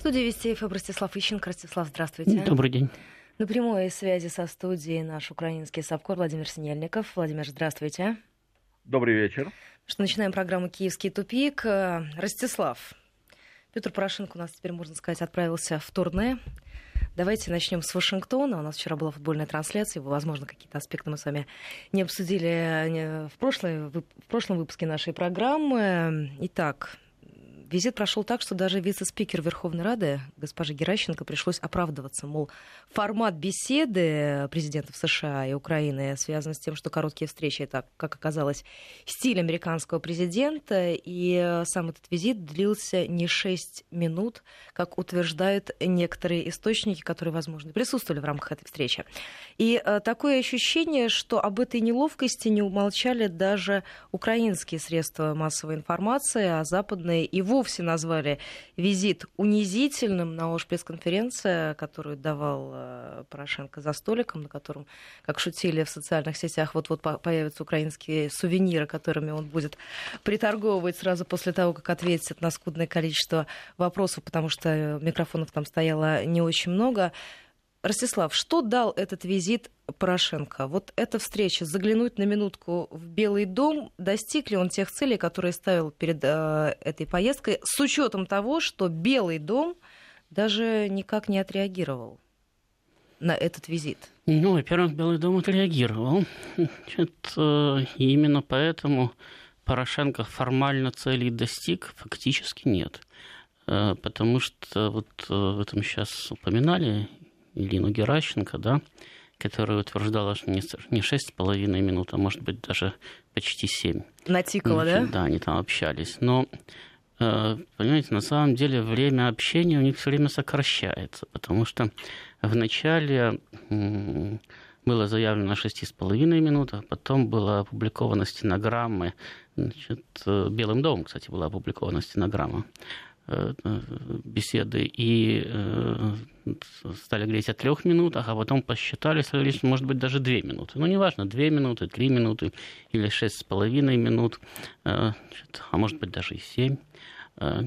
В студии Вести ФМ Ростислав Ищенко. Ростислав, здравствуйте. Добрый день. На прямой связи со студией наш украинский САПКОР Владимир Синельников. Владимир, здравствуйте. Добрый вечер. Что начинаем программу «Киевский тупик». Ростислав, Петр Порошенко у нас теперь, можно сказать, отправился в турне. Давайте начнем с Вашингтона. У нас вчера была футбольная трансляция. Возможно, какие-то аспекты мы с вами не обсудили в, прошлой, в прошлом выпуске нашей программы. Итак, Визит прошел так, что даже вице-спикер Верховной Рады, госпоже Геращенко, пришлось оправдываться. Мол, формат беседы президентов США и Украины связан с тем, что короткие встречи, это, как оказалось, стиль американского президента. И сам этот визит длился не 6 минут, как утверждают некоторые источники, которые, возможно, присутствовали в рамках этой встречи. И э, такое ощущение, что об этой неловкости не умолчали даже украинские средства массовой информации, а западные и вовсе назвали визит унизительным. На ОШ пресс-конференция, которую давал э, Порошенко за столиком, на котором, как шутили в социальных сетях, вот-вот появятся украинские сувениры, которыми он будет приторговывать сразу после того, как ответит на скудное количество вопросов, потому что микрофонов там стояло не очень много. Ростислав, что дал этот визит Порошенко? Вот эта встреча, заглянуть на минутку в Белый дом, достиг ли он тех целей, которые ставил перед э, этой поездкой, с учетом того, что Белый дом даже никак не отреагировал на этот визит? Ну, во-первых, Белый дом отреагировал. Значит, э, именно поэтому Порошенко формально целей достиг, фактически нет. Э, потому что вот э, в этом сейчас упоминали Илину Геращенко, да, которая утверждала, что не шесть с половиной минут, а может быть даже почти семь. Натикала, да? Да, они там общались. Но понимаете, на самом деле время общения у них все время сокращается, потому что в начале было заявлено шесть с половиной минут, а потом была опубликована стенограммы, значит, э, Белым домом, кстати, была опубликована стенограмма. Э, беседы и э, стали говорить о трех минутах, а потом посчитали, стали может быть даже две минуты. Ну, неважно, две минуты, три минуты или шесть с половиной минут, э, а может быть даже и семь.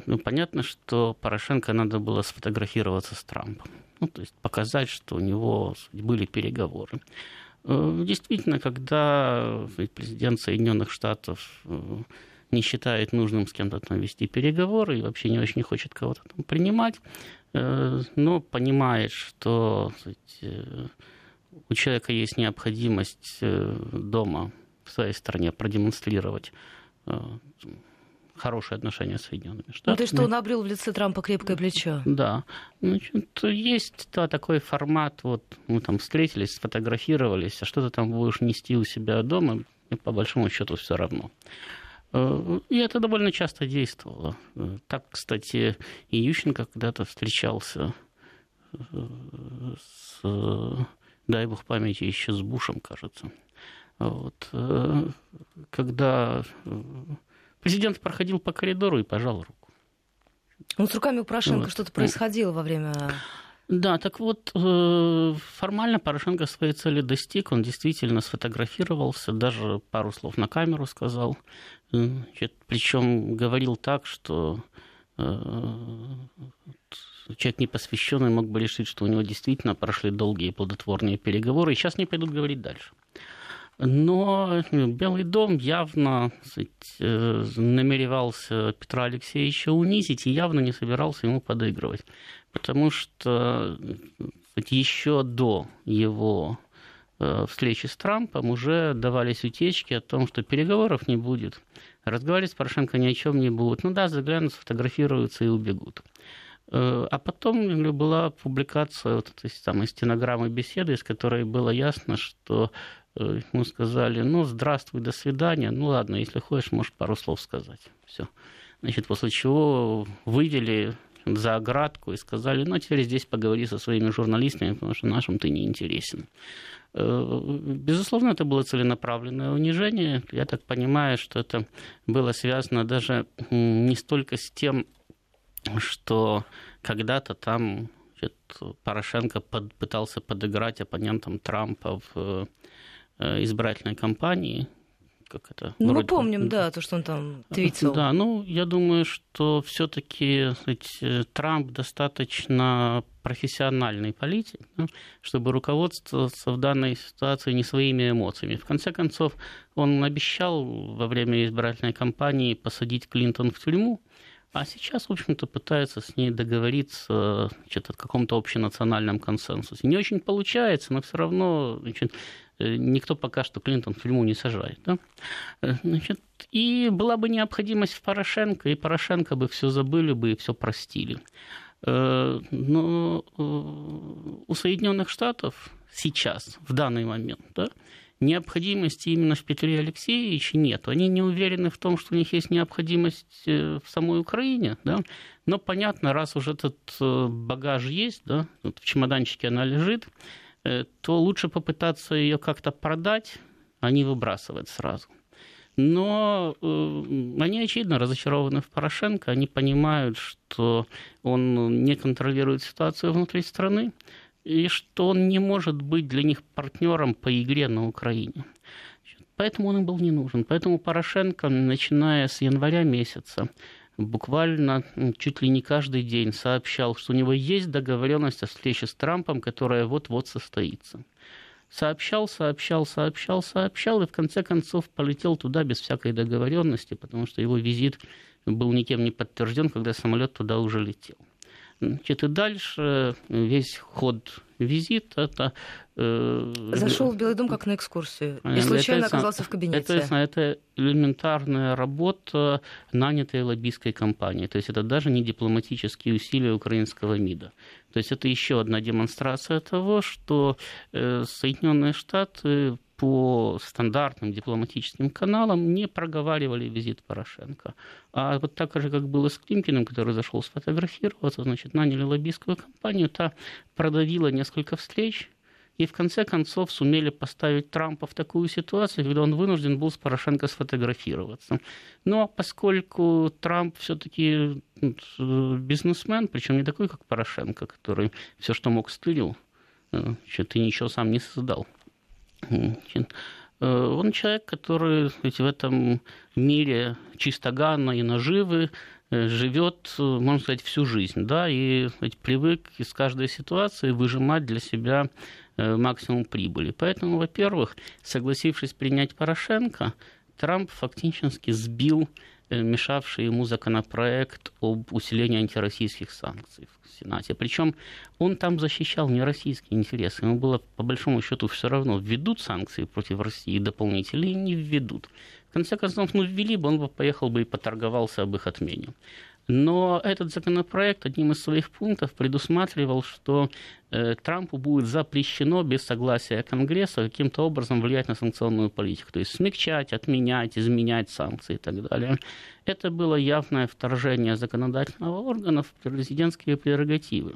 Ну, понятно, что Порошенко надо было сфотографироваться с Трампом. Ну, то есть показать, что у него были переговоры. Действительно, когда президент Соединенных Штатов не считает нужным с кем-то там вести переговоры и вообще не очень хочет кого-то там принимать, э, но понимает, что э, у человека есть необходимость э, дома в своей стране продемонстрировать хорошие отношения с Соединенными Штатами. Ну, то, что он обрел в лице Трампа крепкое плечо. Да. Значит, есть да, такой формат, вот мы там встретились, сфотографировались, а что ты там будешь нести у себя дома, и по большому счету все равно. И это довольно часто действовало. Так, кстати, и Ющенко когда-то встречался э, с, дай бог памяти, еще с Бушем, кажется. Вот. Э, когда э, президент проходил по коридору и пожал руку. Ну, с руками у Порошенко вот. что-то происходило во время да, так вот, э, формально Порошенко своей цели достиг, он действительно сфотографировался, даже пару слов на камеру сказал, причем говорил так, что э, человек непосвященный мог бы решить, что у него действительно прошли долгие плодотворные переговоры, и сейчас не пойдут говорить дальше. Но Белый дом явно э, намеревался Петра Алексеевича унизить и явно не собирался ему подыгрывать потому что еще до его э, встречи с Трампом уже давались утечки о том, что переговоров не будет. Разговаривать с Порошенко ни о чем не будут. Ну да, заглянут, сфотографируются и убегут. Э, а потом была публикация вот этой самой стенограммы беседы, из которой было ясно, что э, ему сказали, ну, здравствуй, до свидания. Ну, ладно, если хочешь, можешь пару слов сказать. Все. Значит, после чего вывели за оградку и сказали, ну, теперь здесь поговори со своими журналистами, потому что нашим ты не интересен. Э, безусловно, это было целенаправленное унижение. Я так понимаю, что это было связано даже не столько с тем, что когда-то там Порошенко пытался подыграть оппонентам Трампа в э, избирательной кампании, как это? Ну, мы помним, да, то, что он там твитил. Да, ну, я думаю, что все таки Трамп достаточно профессиональный политик, да, чтобы руководствоваться в данной ситуации не своими эмоциями. В конце концов, он обещал во время избирательной кампании посадить Клинтон в тюрьму, а сейчас, в общем-то, пытается с ней договориться значит, о каком-то общенациональном консенсусе. Не очень получается, но все равно значит, никто пока что Клинтон в тюрьму не сажает. Да? Э, значит, и была бы необходимость в Порошенко, и Порошенко бы все забыли бы и все простили. Э, но у Соединенных Штатов сейчас, в данный момент, да, необходимости именно в Петре Алексеевиче нет. Они не уверены в том, что у них есть необходимость э, в самой Украине, да? но понятно, раз уже этот э, багаж есть, да, вот в чемоданчике она лежит, э, то лучше попытаться ее как-то продать, а не выбрасывать сразу. Но они, очевидно, разочарованы в Порошенко, они понимают, что он не контролирует ситуацию внутри страны, и что он не может быть для них партнером по игре на Украине. Поэтому он им был не нужен. Поэтому Порошенко, начиная с января месяца, буквально чуть ли не каждый день сообщал, что у него есть договоренность о встрече с Трампом, которая вот-вот состоится. Сообщал, сообщал, сообщал, сообщал, и в конце концов полетел туда без всякой договоренности, потому что его визит был никем не подтвержден, когда самолет туда уже летел. Значит, и дальше весь ход визит это... Э, Зашел в Белый дом как на экскурсию и случайно это, оказался в кабинете. Это, это элементарная работа нанятой лоббистской компании. То есть это даже не дипломатические усилия украинского МИДа. То есть это еще одна демонстрация того, что э, Соединенные Штаты по стандартным дипломатическим каналам не проговаривали визит Порошенко. А вот так же, как было с Климкиным, который зашел сфотографироваться, значит, наняли лоббистскую компанию, та продавила несколько встреч, и в конце концов сумели поставить Трампа в такую ситуацию, когда он вынужден был с Порошенко сфотографироваться. Но поскольку Трамп все-таки бизнесмен, причем не такой, как Порошенко, который все, что мог, стырил, что ты ничего сам не создал. Э, он человек, который ведь в этом мире чистоганно и наживы э, живет, можно сказать, всю жизнь, да, и ведь, привык из каждой ситуации выжимать для себя э, максимум прибыли. Поэтому, во-первых, согласившись принять Порошенко, Трамп фактически сбил Э, мешавший ему законопроект об усилении антироссийских санкций в Сенате. Причем он там защищал не российские интересы. Ему было по большому счету все равно, введут санкции против России дополнительные или не введут. В конце концов, ну, ввели бы, он бы поехал бы и поторговался об их отмене. Но этот законопроект одним из своих пунктов предусматривал, что э, Трампу будет запрещено без согласия Конгресса каким-то образом влиять на санкционную политику, то есть смягчать, отменять, изменять санкции и так далее. Это было явное вторжение законодательного органа в президентские прерогативы.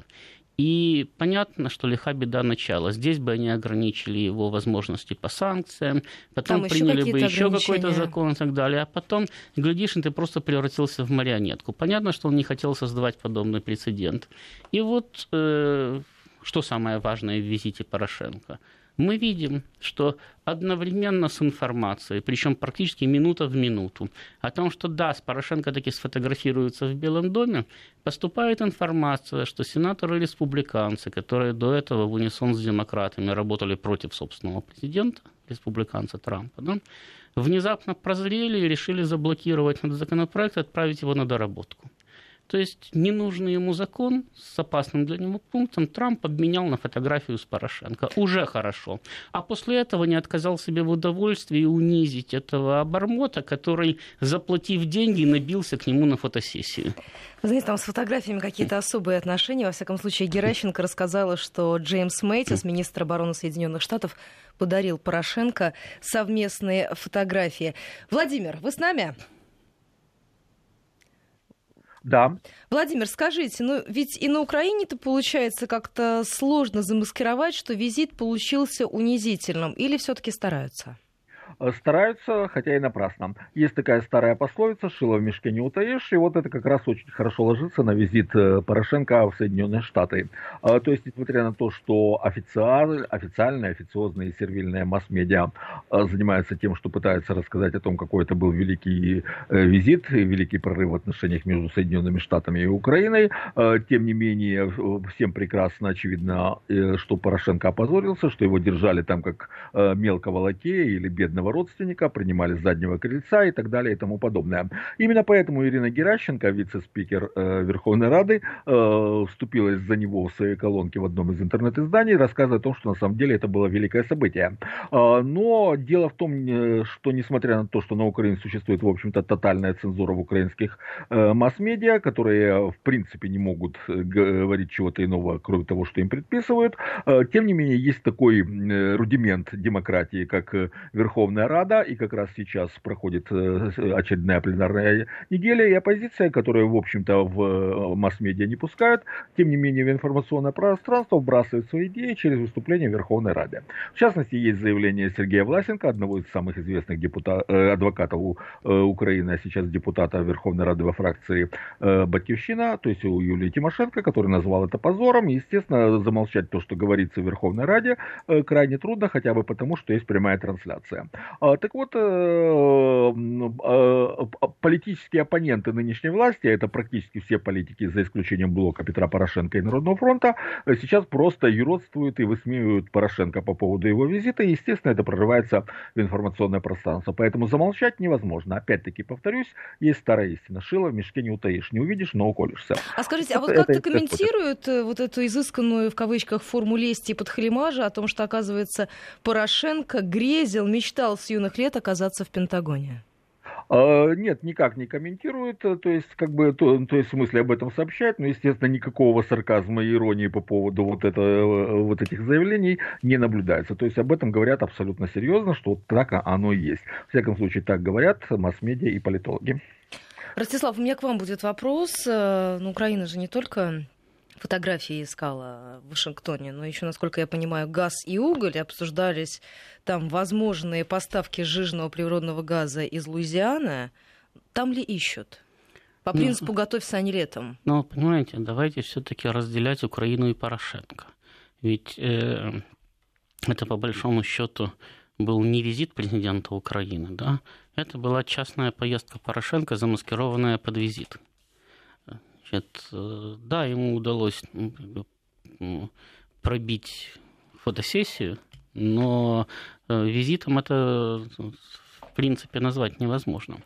И понятно, что лиха беда начала. Здесь бы они ограничили его возможности по санкциям, потом Там приняли бы еще какой-то закон и так далее, а потом, глядишь, ты просто превратился в марионетку. Понятно, что он не хотел создавать подобный прецедент. И вот э, что самое важное в визите Порошенко – мы видим, что одновременно с информацией, причем практически минута в минуту, о том, что да, с Порошенко таки сфотографируется в Белом доме, поступает информация, что сенаторы-республиканцы, которые до этого в унисон с демократами работали против собственного президента, республиканца Трампа, да, внезапно прозрели и решили заблокировать этот законопроект и отправить его на доработку. То есть ненужный ему закон с опасным для него пунктом Трамп обменял на фотографию с Порошенко. Уже хорошо. А после этого не отказал себе в удовольствии унизить этого обормота, который, заплатив деньги, набился к нему на фотосессию. Вы знаете, там с фотографиями какие-то особые отношения. Во всяком случае, Геращенко рассказала, что Джеймс Мэйтис, министр обороны Соединенных Штатов, подарил Порошенко совместные фотографии. Владимир, вы с нами? Да. Владимир, скажите, ну ведь и на Украине-то получается как-то сложно замаскировать, что визит получился унизительным, или все-таки стараются? Стараются, хотя и напрасно. Есть такая старая пословица «шило в мешке не утаишь», и вот это как раз очень хорошо ложится на визит Порошенко в Соединенные Штаты. То есть, несмотря на то, что официаль, официальные, официозные и сервильные масс-медиа занимаются тем, что пытаются рассказать о том, какой это был великий визит, великий прорыв в отношениях между Соединенными Штатами и Украиной, тем не менее, всем прекрасно очевидно, что Порошенко опозорился, что его держали там как э, мелкого лакея или бедного родственника, принимали с заднего крыльца и так далее и тому подобное. Именно поэтому Ирина Геращенко, вице-спикер э, Верховной Рады, э, вступилась за него в своей колонке в одном из интернет-изданий, рассказывая о том, что на самом деле это было великое событие. Э, но дело в том, э, что несмотря на то, что на Украине существует, в общем-то, тотальная цензура в украинских э, масс-медиа, которые, в принципе, не могут э, говорить чего-то иного, кроме того, что им предписывают, э, тем не менее, есть такой э, рудимент демократии, как э, Верховная Рада, и как раз сейчас проходит э, очередная пленарная неделя, и оппозиция, которую, в общем-то, в масс-медиа не пускают, тем не менее, в информационное пространство вбрасывают свои идеи через выступление Верховной Рады. В частности, есть заявление Сергея Власенко, одного из самых известных депутат, адвокатов Украины, а сейчас депутата Верховной Рады во фракции Батьковщина, то есть у Юлии Тимошенко, который назвал это позором. Естественно, замолчать то, что говорится в Верховной Раде, э, крайне трудно, хотя бы потому, что есть прямая трансляция. А, так вот, э, э, политические оппоненты нынешней власти, а это практически все политики, за исключением блока Петра Порошенко и Народного фронта, сейчас просто юродствуют и высмеивают Порошенко по поводу его визита, и, естественно, это прорывается в информационное пространство. Поэтому замолчать невозможно. Опять-таки, повторюсь, есть старая истина. Шило в мешке не утаишь. Не увидишь, но уколешься. А скажите, а вот как это комментируют вот эту изысканную, в кавычках, форму лести и подхалимажа о том, что, оказывается, Порошенко грезил, мечтал с юных лет оказаться в Пентагоне? А, нет, никак не комментируют, то есть, как бы, то, то есть, в смысле об этом сообщают, но, естественно, никакого сарказма и иронии по поводу вот, это, вот этих заявлений не наблюдается. То есть, об этом говорят абсолютно серьезно, что вот так оно и есть. В всяком случае, так говорят масс-медиа и политологи. Ростислав, у меня к вам будет вопрос. Э, ну, Украина же не только фотографии искала в Вашингтоне, но еще, насколько я понимаю, газ и уголь обсуждались там возможные поставки жиженного природного газа из Луизианы. Там ли ищут? По ну, принципу ну, «готовься, не летом». Ну, понимаете, давайте все-таки разделять Украину и Порошенко. Ведь э, это, по большому счету, был не визит президента Украины, да, это была частная поездка Порошенко, замаскированная под визит. Значит, э, да, ему удалось ну, пробить фотосессию, но э, визитом это, в принципе, назвать невозможно.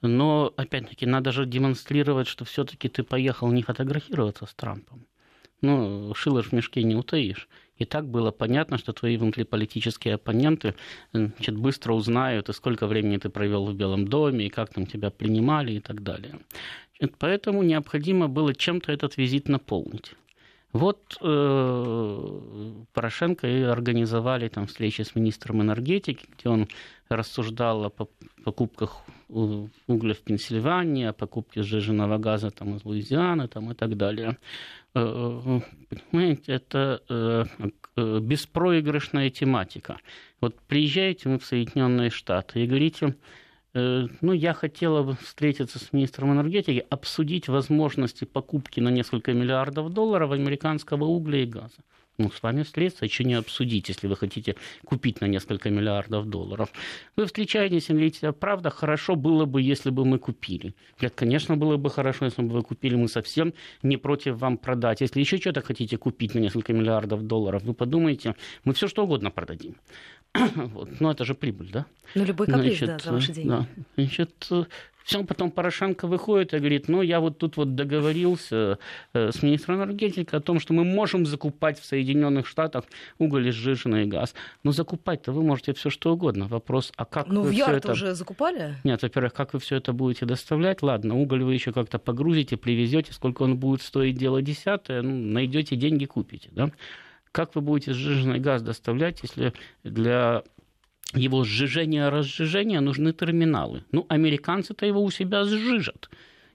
Но, опять-таки, надо же демонстрировать, что все-таки ты поехал не фотографироваться с Трампом. Ну, шило в мешке не утаишь. И так было понятно, что твои внутриполитические оппоненты значит, быстро узнают, и сколько времени ты провел в Белом доме, и как там тебя принимали и так далее. Поэтому необходимо было чем-то этот визит наполнить. Вот э, Порошенко и организовали там встречи с министром энергетики, где он рассуждал о покупках угля в Пенсильвании, о покупке сжиженного газа там, из Луизианы там, и так далее. Э, понимаете, это э, э, беспроигрышная тематика. Вот приезжаете мы в Соединенные Штаты и говорите, ну, я хотела встретиться с министром энергетики, обсудить возможности покупки на несколько миллиардов долларов американского угля и газа. Ну, с вами встретиться, еще не обсудить, если вы хотите купить на несколько миллиардов долларов. Вы встречаетесь и говорите, «А правда, хорошо было бы, если бы мы купили. Говорят, конечно, было бы хорошо, если бы вы купили, мы совсем не против вам продать. Если еще что-то хотите купить на несколько миллиардов долларов, вы подумайте, мы все что угодно продадим. вот. Ну, это же прибыль, да? Ну, любой каприз, Значит, да, за ваши деньги. Да. Значит, все, потом Порошенко выходит и говорит, ну, я вот тут вот договорился э, с министром энергетики о том, что мы можем закупать в Соединенных Штатах уголь, сжиженный газ. Но закупать-то вы можете все что угодно. Вопрос, а как Ну, вы в Ярд это... уже закупали? Нет, во-первых, как вы все это будете доставлять? Ладно, уголь вы еще как-то погрузите, привезете, сколько он будет стоить, дело десятое, ну, найдете деньги, купите, да? Как вы будете сжиженный газ доставлять, если для его сжижения разжижения нужны терминалы? Ну, американцы-то его у себя сжижат.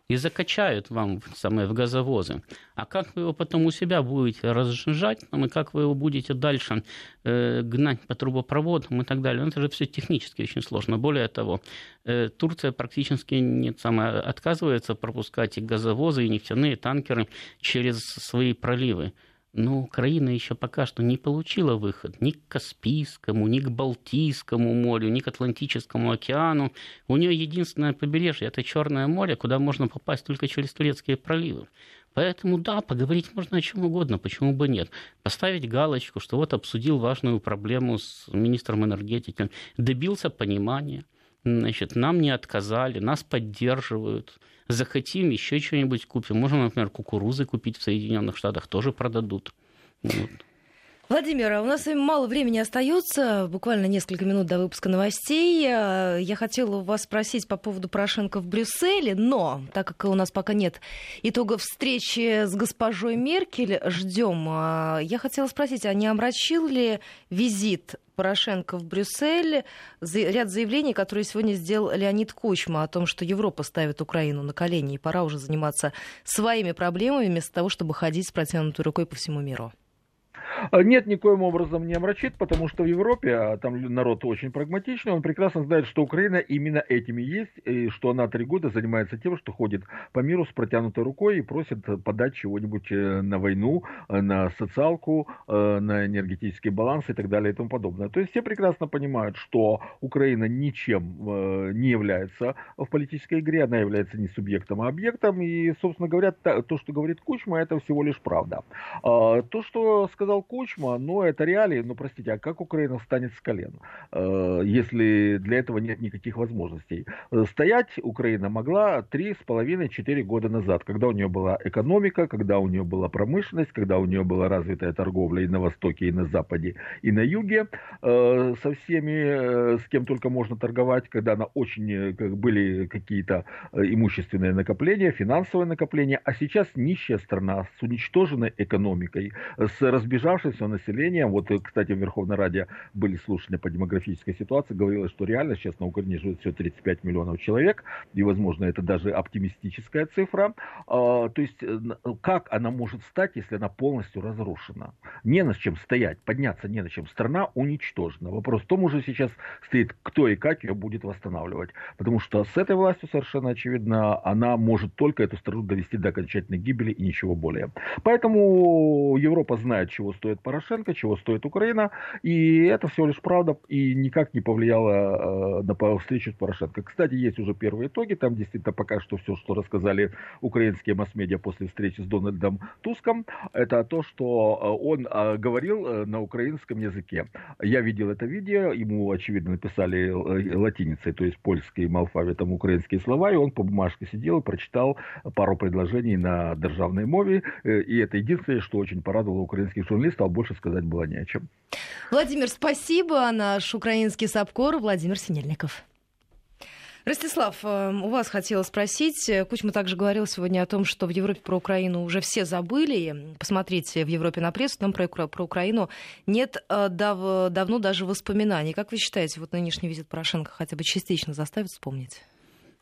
и закачают вам самое в газовозы. А как вы его потом у себя будете разжижать, там, и как вы его будете дальше э, гнать по трубопроводам и так далее, ну, это же все технически очень сложно. Более того, э, Турция практически не самое, отказывается пропускать и газовозы, и нефтяные танкеры через свои проливы. Но Украина еще пока что не получила выход ни к Каспийскому, ни к Балтийскому морю, ни к Атлантическому океану. У нее единственное побережье – это Черное море, куда можно попасть только через турецкие проливы. Поэтому да, поговорить можно о чем угодно, почему бы нет. Поставить галочку, что вот обсудил важную проблему с министром энергетики, добился понимания, значит, нам не отказали, нас поддерживают – захотим, еще что-нибудь купим. Можем, например, кукурузы купить в Соединенных Штатах, тоже продадут. Вот. Владимир, а у нас мало времени остается, буквально несколько минут до выпуска новостей. Я хотела вас спросить по поводу Порошенко в Брюсселе, но так как у нас пока нет итогов встречи с госпожой Меркель, ждем. А, я хотела спросить, а не омрачил ли визит Порошенко в Брюссель ряд заявлений, которые сегодня сделал Леонид Кучма о том, что Европа ставит Украину на колени, и пора уже заниматься своими проблемами вместо того, чтобы ходить с протянутой рукой по всему миру. А, нет, никоим образом не омрачит, потому что в Европе, а там народ очень прагматичный, он прекрасно знает, что Украина именно этими есть, и что она три года занимается тем, что ходит по миру с протянутой рукой и просит подать чего-нибудь э, на войну, э, на социалку, э, на энергетический баланс и так далее и тому подобное. То есть все прекрасно понимают, что Украина ничем не является в политической игре, она является не субъектом, а объектом, и, собственно говоря, то, что говорит Кучма, это всего лишь правда. А, то, что сказал Кучма, но это реалии, ну простите, а как Украина встанет с колен, э, если для этого нет никаких возможностей? Э, стоять Украина могла 3,5-4 года назад, когда у нее была экономика, когда у нее была промышленность, когда у нее была развитая торговля и на востоке, и на западе, и на юге, э, со всеми, с кем только можно торговать, когда она очень, как были какие-то имущественные накопления, финансовые накопления, а сейчас нищая страна с уничтоженной экономикой, с разбежавшейся оставшимся населением, вот, кстати, в Верховной Раде были слушания по демографической ситуации, говорилось, что реально сейчас на Украине живет всего 35 миллионов человек, и, возможно, это даже оптимистическая цифра. А, то есть, э, как она может стать, если она полностью разрушена? Не на чем стоять, подняться не на чем. Страна уничтожена. Вопрос в том уже сейчас стоит, кто и как ее будет восстанавливать. Потому что с этой властью совершенно очевидно, она может только эту страну довести до окончательной гибели и ничего более. Поэтому Европа знает, чего стоит стоит Порошенко, чего стоит Украина, и это всего лишь правда и никак не повлияло э, на встречу с Порошенко. Кстати, есть уже первые итоги, там действительно пока что все, что рассказали украинские масс-медиа после встречи с Дональдом Туском, это то, что э, он э, говорил на украинском языке. Я видел это видео, ему, очевидно, написали латиницей, то есть польским алфавитом украинские слова, и он по бумажке сидел и прочитал пару предложений на державной мове, и это единственное, что очень порадовало украинских журналистов, стал больше сказать было не о чем. Владимир, спасибо. Наш украинский САПКОР Владимир Синельников. Ростислав, э, у вас хотела спросить. Кучма также говорил сегодня о том, что в Европе про Украину уже все забыли. Посмотрите в Европе на прессу, там про, про Украину нет э, дав, давно даже воспоминаний. Как вы считаете, вот нынешний визит Порошенко хотя бы частично заставит вспомнить?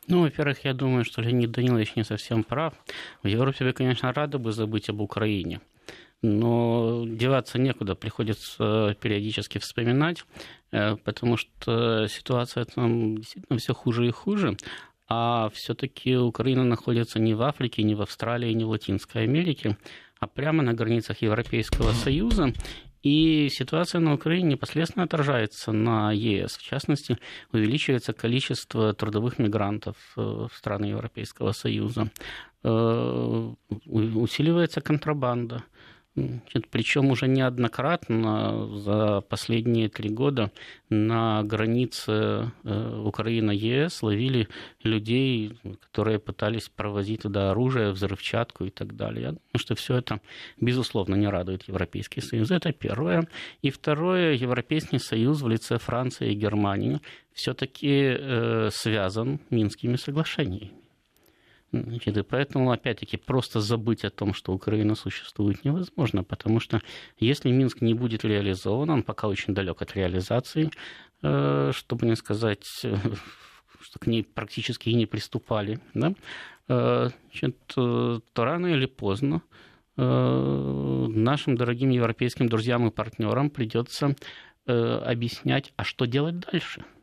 Ну, во-первых, я думаю, что Леонид Данилович не совсем прав. В Европе вы, конечно, рады бы забыть об Украине но деваться некуда, приходится периодически вспоминать, э, потому что ситуация там действительно все хуже и хуже, а все-таки Украина находится не в Африке, не в Австралии, не в Латинской Америке, а прямо на границах Европейского Союза, и ситуация на Украине непосредственно отражается на ЕС. В частности, увеличивается количество трудовых мигрантов э, в страны Европейского Союза. Э, усиливается контрабанда. Причем уже неоднократно за последние три года на границе э, Украины-ЕС ловили людей, которые пытались провозить туда оружие, взрывчатку и так далее. Я думаю, что все это, безусловно, не радует Европейский Союз. Это первое. И второе, Европейский Союз в лице Франции и Германии все-таки э, связан Минскими соглашениями. Значит, и поэтому, опять-таки, просто забыть о том, что Украина существует, невозможно, потому что если Минск не будет реализован, он пока очень далек от реализации, э, чтобы не сказать, что к ней практически и не приступали, да, значит, то рано или поздно нашим дорогим европейским друзьям и партнерам придется объяснять, а что делать дальше –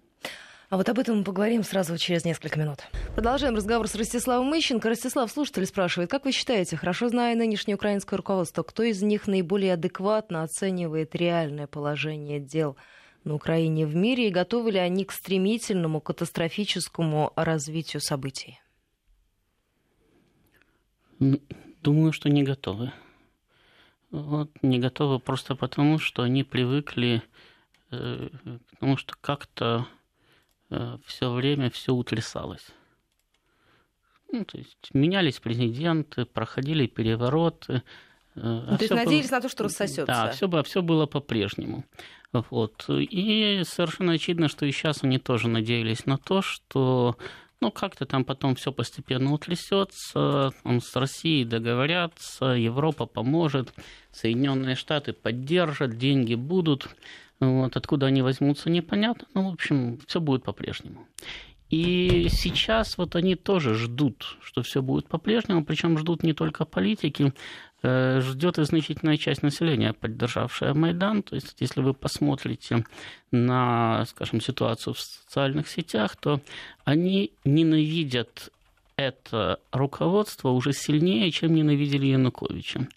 а вот об этом мы поговорим сразу через несколько минут. Продолжаем разговор с Ростиславом Мыщенко. Ростислав, слушатель спрашивает, как вы считаете, хорошо зная нынешнее украинское руководство, кто из них наиболее адекватно оценивает реальное положение дел на Украине в мире и готовы ли они к стремительному катастрофическому развитию событий? Думаю, что не готовы. Вот, не готовы просто потому, что они привыкли э, к тому, что как-то все время все утрясалось. Ну, то есть менялись президенты, проходили перевороты. Э, ну, а то есть надеялись было... на то, что рассосется. Да, все, было, все было по-прежнему. Вот. И совершенно очевидно, что и сейчас они тоже надеялись на то, что ну, как-то там потом все постепенно утрясется, он с Россией договорятся, Европа поможет, Соединенные Штаты поддержат, деньги будут. Вот, откуда они возьмутся, непонятно. Ну, в общем, все будет по-прежнему. И сейчас вот они тоже ждут, что все будет по-прежнему, причем ждут не только политики, э, ждет и значительная часть населения, поддержавшая Майдан. То есть, если вы посмотрите на, скажем, ситуацию в социальных сетях, то они ненавидят это руководство уже сильнее, чем ненавидели Януковича.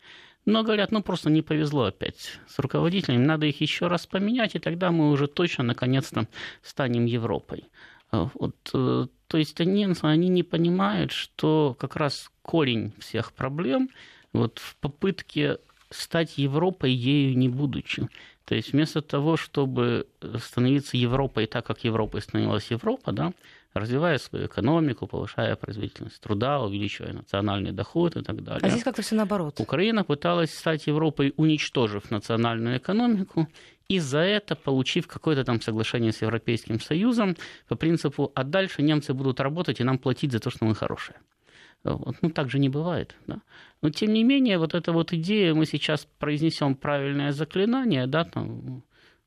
Но говорят, ну просто не повезло опять с руководителями, надо их еще раз поменять, и тогда мы уже точно наконец-то станем Европой. А, вот, э, то есть они, они не понимают, что как раз корень всех проблем вот, в попытке стать Европой, ею не будучи. То есть вместо того, чтобы становиться Европой так, как Европой становилась Европа, да, развивая свою экономику, повышая производительность труда, увеличивая национальный доход и так далее. А здесь как-то все наоборот. Украина пыталась стать Европой, уничтожив национальную экономику, и за это получив какое-то там соглашение с Европейским Союзом по принципу, а дальше немцы будут работать и нам платить за то, что мы хорошие. Вот. Ну, так же не бывает. Да? Но, тем не менее, вот эта вот идея, мы сейчас произнесем правильное заклинание, да, там,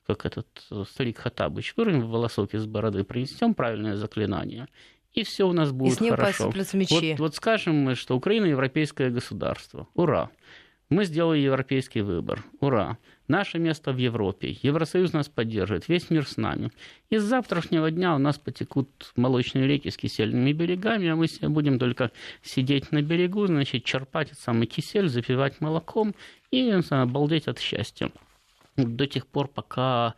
как этот э, старик Хатабыч, вырвем волосок из бороды, принесем правильное заклинание, и все у нас будет и с ним хорошо. Мечи. Вот, вот скажем мы, что Украина европейское государство. Ура! Мы сделали европейский выбор. Ура! Наше место в Европе. Евросоюз нас поддерживает. Весь мир с нами. И с завтрашнего дня у нас потекут молочные реки с кисельными берегами, а мы будем только сидеть на берегу, значит, черпать этот самый кисель, запивать молоком и обалдеть от счастья до тех пор, пока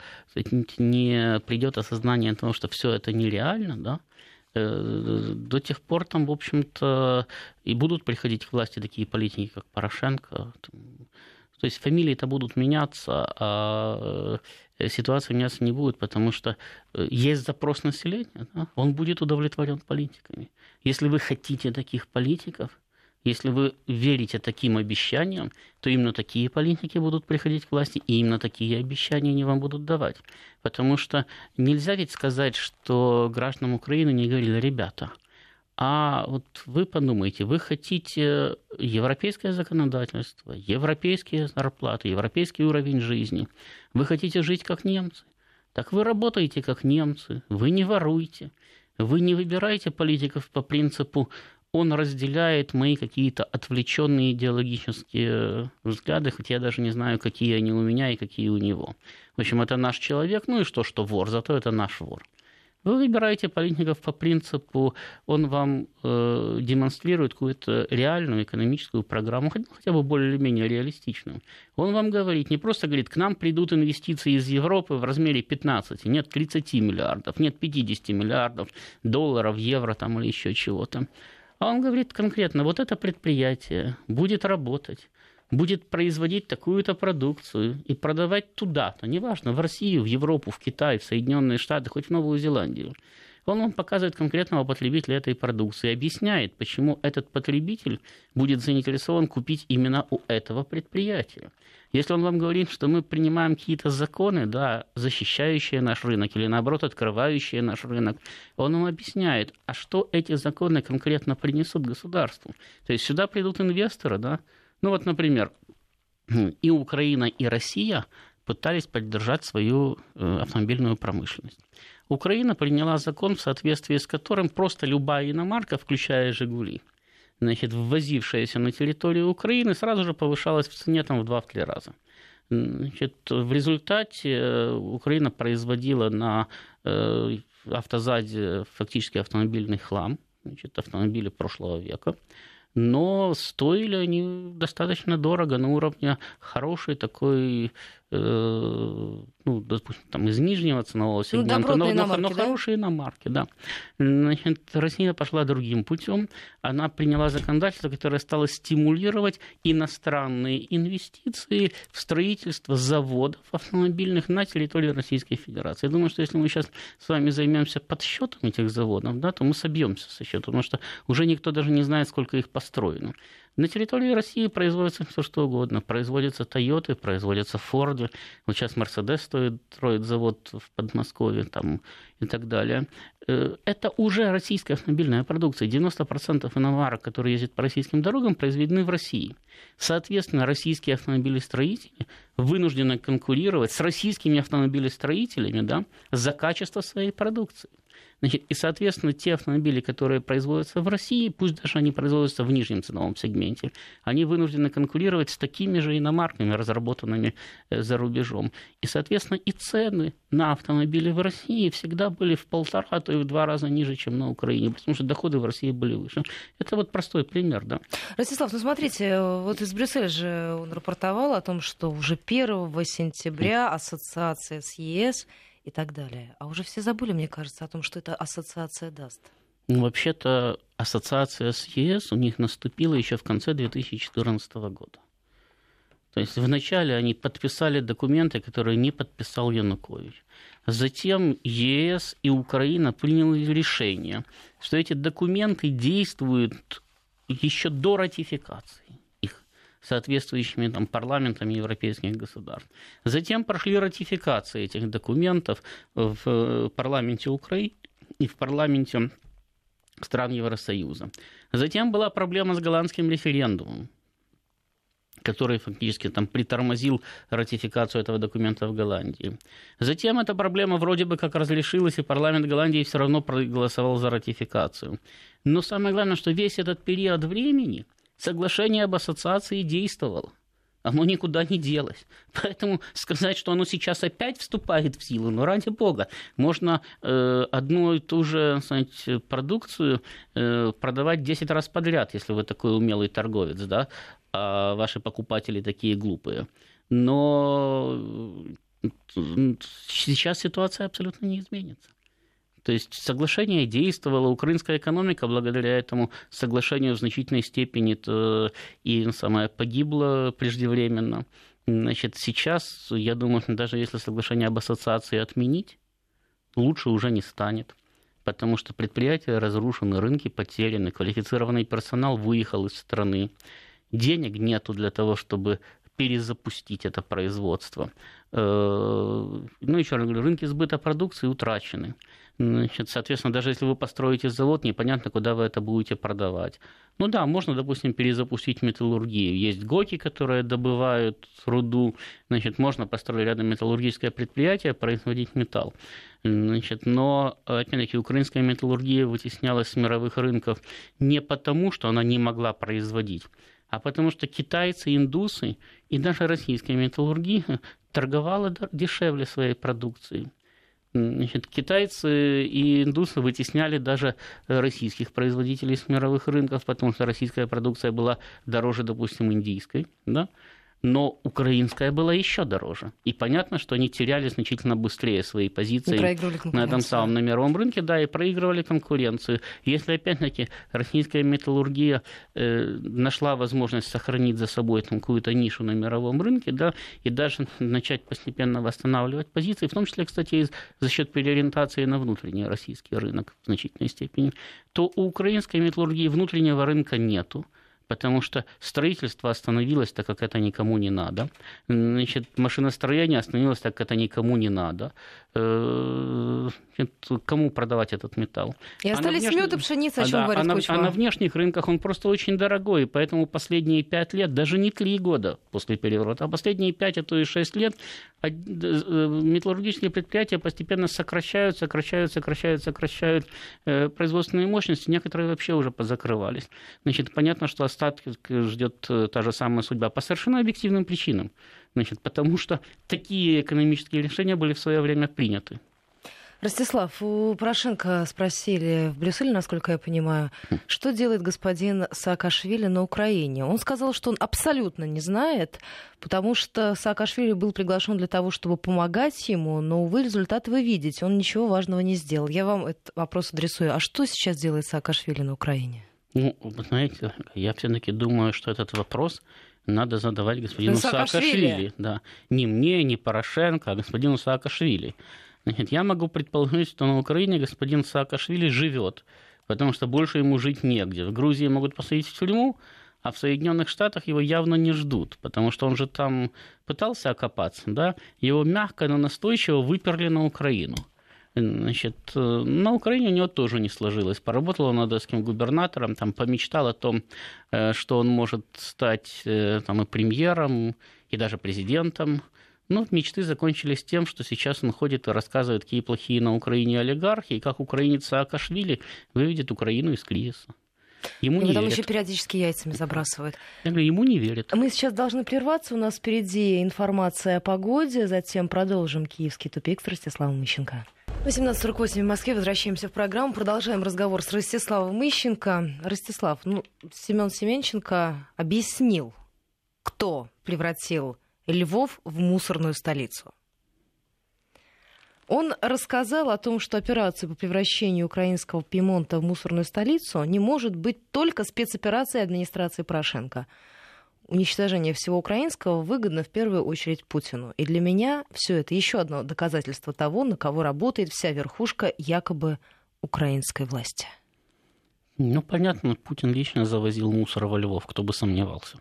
не придет осознание того, что все это нереально, да, э, до тех пор там, в общем-то, и будут приходить к власти такие политики, как Порошенко. То есть фамилии-то будут меняться, а э, ситуация меняться не будет, потому что э, есть запрос населения, да, он будет удовлетворен политиками. Если вы хотите таких политиков, если вы верите таким обещаниям, то именно такие политики будут приходить к власти, и именно такие обещания они вам будут давать. Потому что нельзя ведь сказать, что гражданам Украины не говорили, ребята, а вот вы подумайте, вы хотите европейское законодательство, европейские зарплаты, европейский уровень жизни, вы хотите жить как немцы, так вы работаете как немцы, вы не воруете, вы не выбираете политиков по принципу он разделяет мои какие-то отвлеченные идеологические взгляды, хотя я даже не знаю, какие они у меня и какие у него. В общем, это наш человек, ну и что, что вор, зато это наш вор. Вы выбираете политиков по принципу, он вам э, демонстрирует какую-то реальную экономическую программу, хотя, хотя бы более или менее реалистичную. Он вам говорит, не просто говорит, к нам придут инвестиции из Европы в размере 15, нет 30 миллиардов, нет 50 миллиардов долларов, евро там или еще чего-то. А он говорит конкретно, вот это предприятие будет работать, будет производить такую-то продукцию и продавать туда-то, неважно, в Россию, в Европу, в Китай, в Соединенные Штаты, хоть в Новую Зеландию. Он вам показывает конкретного потребителя этой продукции, объясняет, почему этот потребитель будет заинтересован купить именно у этого предприятия. Если он вам говорит, что мы принимаем какие-то законы, да, защищающие наш рынок или наоборот открывающие наш рынок, он вам объясняет, а что эти законы конкретно принесут государству. То есть сюда придут инвесторы, да. Ну вот, например, и Украина, и Россия пытались поддержать свою э, автомобильную промышленность. Украина приняла закон, в соответствии с которым просто любая иномарка, включая «Жигули», значит, ввозившаяся на территорию Украины, сразу же повышалась в цене там, в 2-3 раза. Значит, в результате э, Украина производила на э, автозаде фактически автомобильный хлам, значит, автомобили прошлого века но стоили они достаточно дорого, на уровне хорошей такой ну, допустим, там из нижнего ценового сегмента, ну, но, но, но да? хорошие иномарки, да. Значит, Россия пошла другим путем. Она приняла законодательство, которое стало стимулировать иностранные инвестиции в строительство заводов автомобильных на территории Российской Федерации. Я думаю, что если мы сейчас с вами займемся подсчетом этих заводов, да, то мы собьемся со счета, потому что уже никто даже не знает, сколько их построено. На территории России производится все что угодно. Производятся Тойоты, производятся Форды. Вот сейчас Мерседес строит завод в Подмосковье там, и так далее. Э, это уже российская автомобильная продукция. 90% иномарок, которые ездят по российским дорогам, произведены в России. Соответственно, российские автомобилестроители вынуждены конкурировать с российскими автомобилестроителями да, за качество своей продукции. Значит, и, соответственно, те автомобили, которые производятся в России, пусть даже они производятся в нижнем ценовом сегменте, они вынуждены конкурировать с такими же иномарками, разработанными э, за рубежом. И, соответственно, и цены на автомобили в России всегда были в полтора, а то и в два раза ниже, чем на Украине, потому что доходы в России были выше. Это вот простой пример, да. Ростислав, ну смотрите, вот из Брюсселя же он рапортовал о том, что уже 1 сентября ассоциация с ЕС и так далее. А уже все забыли, мне кажется, о том, что эта ассоциация даст. Ну, вообще-то ассоциация с ЕС у них наступила еще в конце 2014 года. То есть вначале они подписали документы, которые не подписал Янукович. Затем ЕС и Украина приняли решение, что эти документы действуют еще до ратификации соответствующими там, парламентами европейских государств. Затем прошли ратификации этих документов в э, парламенте Украины и в парламенте стран Евросоюза. Затем была проблема с голландским референдумом, который фактически там притормозил ратификацию этого документа в Голландии. Затем эта проблема вроде бы как разрешилась, и парламент Голландии все равно проголосовал за ратификацию. Но самое главное, что весь этот период времени – соглашение об ассоциации действовало. Оно никуда не делось. Поэтому сказать, что оно сейчас опять вступает в силу, ну ради бога, можно э, одну и ту же знаете, продукцию э, продавать 10 раз подряд, если вы такой умелый торговец, да, а ваши покупатели такие глупые. Но э, сейчас ситуация абсолютно не изменится. То есть соглашение действовало, украинская экономика благодаря этому соглашению в значительной степени -то и самое погибла преждевременно. Значит, сейчас, я думаю, даже если соглашение об ассоциации отменить, лучше уже не станет. Потому что предприятия разрушены, рынки потеряны, квалифицированный персонал выехал из страны, денег нету для того, чтобы перезапустить это производство. Э, ну, еще раз говорю, рынки сбыта продукции утрачены. Значит, соответственно, даже если вы построите завод, непонятно, куда вы это будете продавать. Ну да, можно, допустим, перезапустить металлургию. Есть ГОКи, которые добывают руду. Значит, можно построить рядом металлургическое предприятие, производить металл. Значит, но, опять-таки, украинская металлургия вытеснялась с мировых рынков не потому, что она не могла производить, а потому что китайцы, индусы и даже российская металлургия торговала дешевле своей продукцией. Значит, китайцы и индусы вытесняли даже российских производителей с мировых рынков, потому что российская продукция была дороже, допустим, индийской. Да? Но украинская была еще дороже. И понятно, что они теряли значительно быстрее свои позиции на этом самом мировом рынке, да, и проигрывали конкуренцию. Если, опять-таки, российская металлургия э, нашла возможность сохранить за собой там, какую-то нишу на мировом рынке, да, и даже начать постепенно восстанавливать позиции, в том числе, кстати, за счет переориентации на внутренний российский рынок в значительной степени, то у украинской металлургии внутреннего рынка нету потому что строительство остановилось, так как это никому не надо. Значит, машиностроение остановилось, так как это никому не надо. Э, кому продавать этот металл? И а остались внеш... мед и пшеница, о чем а, говорит а, на, а на внешних рынках он просто очень дорогой, поэтому последние пять лет, даже не три года после переворота, а последние пять, а то и шесть лет э, металлургические предприятия постепенно сокращают, сокращают, сокращают, сокращают э, производственные мощности, некоторые вообще уже позакрывались. Значит, понятно, что остатки ждет э, та же самая судьба по совершенно объективным причинам. Значит, потому что такие экономические решения были в свое время приняты. Ростислав, у Порошенко спросили в Брюсселе, насколько я понимаю, что делает господин Саакашвили на Украине. Он сказал, что он абсолютно не знает, потому что Саакашвили был приглашен для того, чтобы помогать ему, но, увы, результаты вы видите, он ничего важного не сделал. Я вам этот вопрос адресую. А что сейчас делает Саакашвили на Украине? Ну, вы знаете, я все-таки думаю, что этот вопрос надо задавать господину Саакашвили. Саакашвили. Да. Не мне, не Порошенко, а господину Саакашвили. Значит, я могу предположить, что на Украине господин Саакашвили живет, потому что больше ему жить негде. В Грузии могут посадить в тюрьму, а в Соединенных Штатах его явно не ждут, потому что он же там пытался окопаться, да, его мягко, но настойчиво выперли на Украину. Значит, на Украине у него тоже не сложилось. Поработал он одесским губернатором, там помечтал о том, э, что он может стать э, там, и премьером, и даже президентом. Но мечты закончились тем, что сейчас он ходит и рассказывает, какие плохие на Украине олигархи, и как украинец Саакашвили выведет Украину из кризиса. Ему не там верят. еще периодически яйцами забрасывают. Я говорю, ему не верят. Мы сейчас должны прерваться. У нас впереди информация о погоде. Затем продолжим «Киевский тупик» с Ростиславом Мищенко. 18.48 в Москве. Возвращаемся в программу. Продолжаем разговор с Ростиславом Ищенко. Ростислав, ну, Семен Семенченко объяснил, кто превратил Львов в мусорную столицу. Он рассказал о том, что операция по превращению украинского Пимонта в мусорную столицу не может быть только спецоперацией администрации Порошенко. Уничтожение всего украинского выгодно в первую очередь Путину. И для меня все это еще одно доказательство того, на кого работает вся верхушка якобы украинской власти. Ну, понятно, Путин лично завозил мусор во Львов, кто бы сомневался.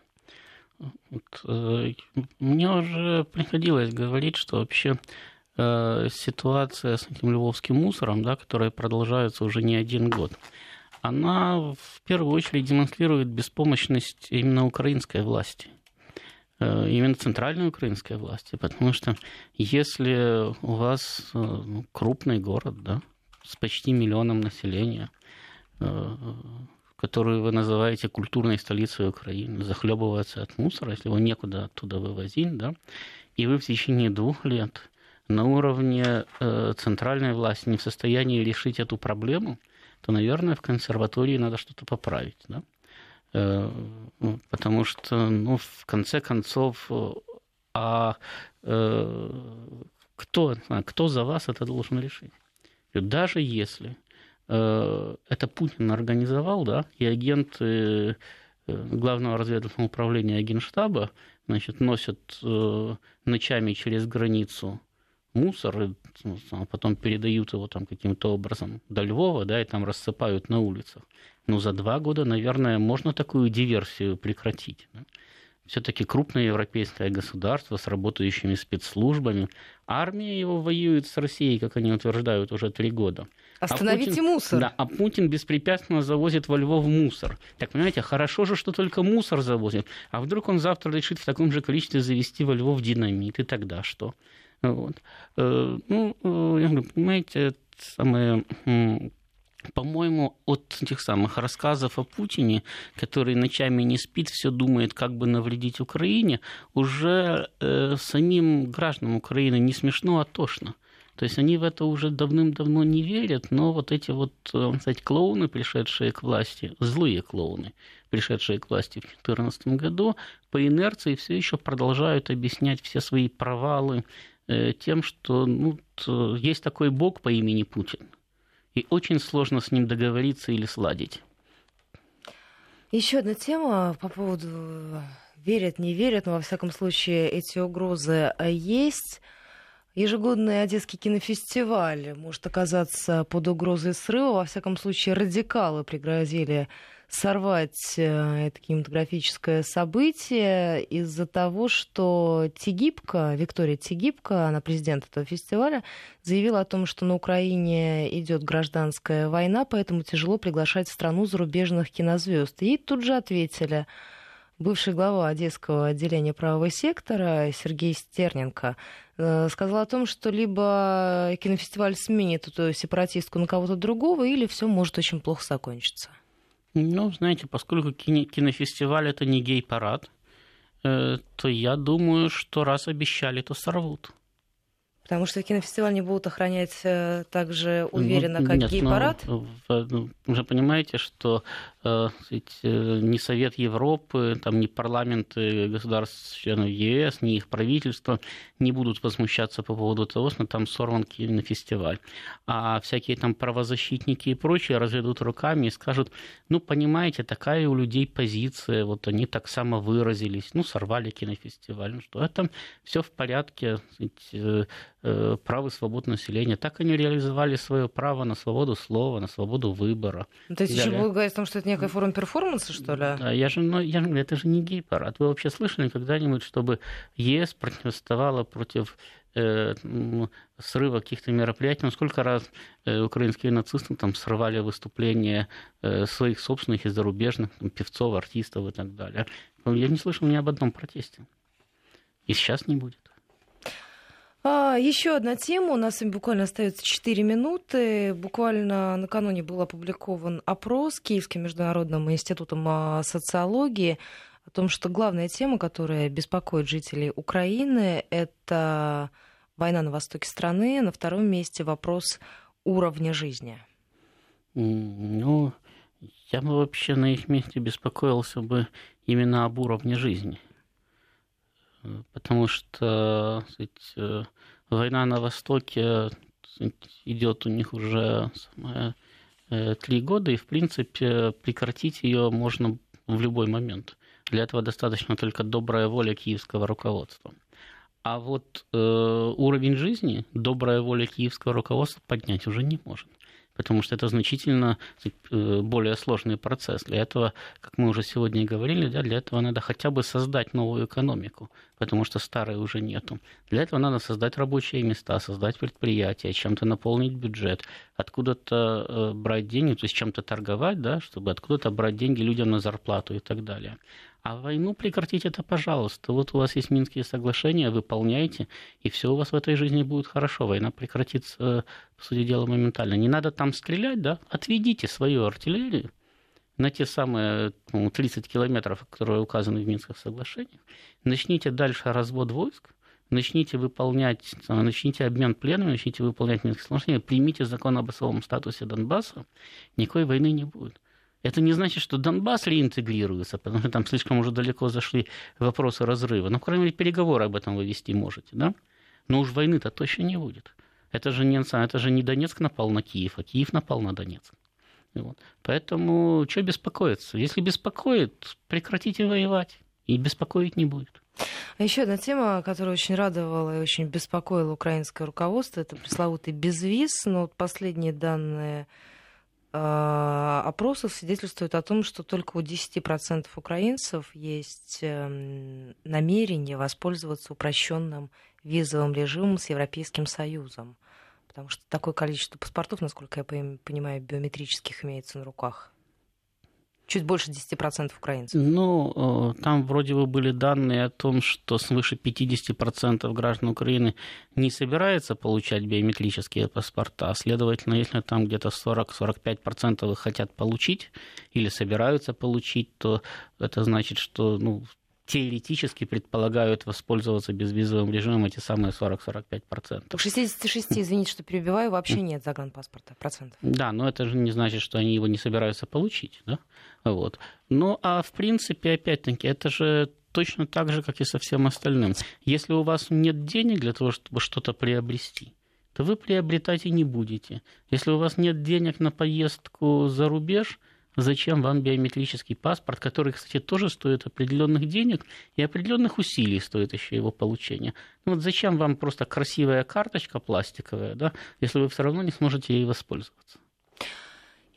Вот, э, мне уже приходилось говорить, что вообще э, ситуация с этим львовским мусором, да, которая продолжается уже не один год, она в первую очередь демонстрирует беспомощность именно украинской власти. Э, именно центральной украинской власти, потому что если у вас э, ну, крупный город, да, с почти миллионом населения, э, которую вы называете культурной столицей Украины, захлебывается от мусора, если его некуда оттуда вывозить, да, и вы в течение двух лет на уровне центральной власти не в состоянии решить эту проблему, то, наверное, в консерватории надо что-то поправить, да? Э, ну, потому что, ну, в конце концов, э, а э, кто, кто за вас это должен решить? Даже если это Путин организовал, да, и агенты главного разведывательного управления Генштаба значит, носят ночами через границу мусор, и, ну, а потом передают его там каким-то образом до Львова, да, и там рассыпают на улицах. Ну, за два года, наверное, можно такую диверсию прекратить. Да? все-таки крупное европейское государство с работающими спецслужбами. Армия его воюет с Россией, как они утверждают, уже три года. Остановите а Путин, мусор. Да, а Путин беспрепятственно завозит во Львов мусор. Так, понимаете, хорошо же, что только мусор завозит. А вдруг он завтра решит в таком же количестве завести во Львов динамит, и тогда что? Вот. Э, ну, э, я говорю, понимаете, самое по-моему, от этих самых рассказов о Путине, который ночами не спит, все думает, как бы навредить Украине, уже э, самим гражданам Украины не смешно, а тошно. То есть они в это уже давным-давно не верят, но вот эти вот, сказать, клоуны, пришедшие к власти, злые клоуны, пришедшие к власти в 2014 году, по инерции все еще продолжают объяснять все свои провалы тем, что ну, есть такой бог по имени Путин – и очень сложно с ним договориться или сладить. Еще одна тема по поводу верят, не верят, но во всяком случае эти угрозы есть. Ежегодный Одесский кинофестиваль может оказаться под угрозой срыва. Во всяком случае, радикалы пригрозили сорвать э, это кинематографическое событие из-за того, что Тигибка, Виктория Тигибка, она президент этого фестиваля, заявила о том, что на Украине идет гражданская война, поэтому тяжело приглашать в страну зарубежных кинозвезд. Ей тут же ответили, бывший глава Одесского отделения правого сектора Сергей Стерненко э, сказал о том, что либо кинофестиваль сменит эту сепаратистку на кого-то другого, или все может очень плохо закончиться. Ну, знаете, поскольку кинофестиваль это не гей-парад, э, то я думаю, что раз обещали, то сорвут. Потому что кинофестиваль не будут охранять э, так же уверенно, ну, как нет, гей-парад? Ну, вы же понимаете, что Э, э, ни Совет Европы, там, ни парламенты государств членов ЕС, ни их правительства не будут возмущаться по поводу того, что там сорван кинофестиваль. А всякие там правозащитники и прочие разведут руками и скажут, ну, понимаете, такая у людей позиция, вот они так само выразились, ну, сорвали кинофестиваль. Ну что, это все в порядке, э, право и свободу населения. Так они реализовали свое право на свободу слова, на свободу выбора. То есть еще будут говорить о том, что это некая форма перформанса, что ли? Да, я же, ну, я же, это же не гей-парад. Вы вообще слышали когда-нибудь, чтобы ЕС противостояла против э, срыва каких-то мероприятий. Ну, сколько раз э, украинские нацисты там срывали выступления э, своих собственных и зарубежных там, певцов, артистов и так далее. Я не слышал ни об одном протесте. И сейчас не будет. А, еще одна тема. У нас буквально остается 4 минуты. Буквально накануне был опубликован опрос Киевским международным институтом а, социологии о том, что главная тема, которая беспокоит жителей Украины, это война на востоке страны. На втором месте вопрос уровня жизни. Ну, я бы вообще на их месте беспокоился бы именно об уровне жизни – потому что сказать, э, война на Востоке идет у них уже э, три года, и, в принципе, прекратить ее можно в любой момент. Для этого достаточно только добрая воля киевского руководства. А вот э, уровень жизни добрая воля киевского руководства поднять уже не может потому что это значительно э, более сложный процесс. Для этого, как мы уже сегодня говорили, да, для этого надо хотя бы создать новую экономику, потому что старой уже нету. Для этого надо создать рабочие места, создать предприятия, чем-то наполнить бюджет, откуда-то э, брать деньги, то есть чем-то торговать, да, чтобы откуда-то брать деньги людям на зарплату и так далее. А войну прекратить это, пожалуйста. Вот у вас есть Минские соглашения, выполняйте, и все у вас в этой жизни будет хорошо. Война прекратится, по сути дела, моментально. Не надо там стрелять, да? Отведите свою артиллерию на те самые 30 километров, которые указаны в Минских соглашениях. Начните дальше развод войск, начните выполнять, начните обмен пленами, начните выполнять Минские соглашения, примите закон об особом статусе Донбасса, никакой войны не будет. Это не значит, что Донбасс реинтегрируется, потому что там слишком уже далеко зашли вопросы разрыва. Но, ну, кроме мере, переговоры об этом вы вести можете, да? Но уж войны-то точно не будет. Это же, не, это же не Донецк напал на Киев, а Киев напал на Донецк. Вот. Поэтому что беспокоиться? Если беспокоит, прекратите воевать, и беспокоить не будет. А еще одна тема, которая очень радовала и очень беспокоила украинское руководство, это пресловутый безвиз. Но вот последние данные опросов свидетельствует о том, что только у 10% украинцев есть эм, намерение воспользоваться упрощенным визовым режимом с Европейским Союзом. Потому что такое количество паспортов, насколько я понимаю, биометрических имеется на руках чуть больше 10% украинцев. Ну, э, там вроде бы были данные о том, что свыше 50% граждан Украины не собирается получать биометрические паспорта. Следовательно, если там где-то 40-45% их хотят получить или собираются получить, то это значит, что ну, теоретически предполагают воспользоваться безвизовым режимом эти самые 40-45%. У 66, извините, что перебиваю, вообще нет загранпаспорта процентов. Да, но это же не значит, что они его не собираются получить. Да? Вот. Ну, а в принципе, опять-таки, это же точно так же, как и со всем остальным. Если у вас нет денег для того, чтобы что-то приобрести, то вы приобретать и не будете. Если у вас нет денег на поездку за рубеж – Зачем вам биометрический паспорт, который, кстати, тоже стоит определенных денег и определенных усилий стоит еще его получение? Ну вот зачем вам просто красивая карточка пластиковая, да, если вы все равно не сможете ей воспользоваться?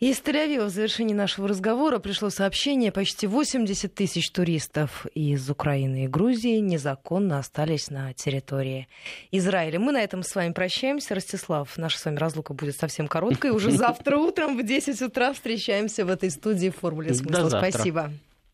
Из Тель-Авива в завершении нашего разговора пришло сообщение, почти 80 тысяч туристов из Украины и Грузии незаконно остались на территории Израиля. Мы на этом с вами прощаемся. Ростислав, наша с вами разлука будет совсем короткой. Уже завтра утром в 10 утра встречаемся в этой студии в «Формуле смысла». Спасибо.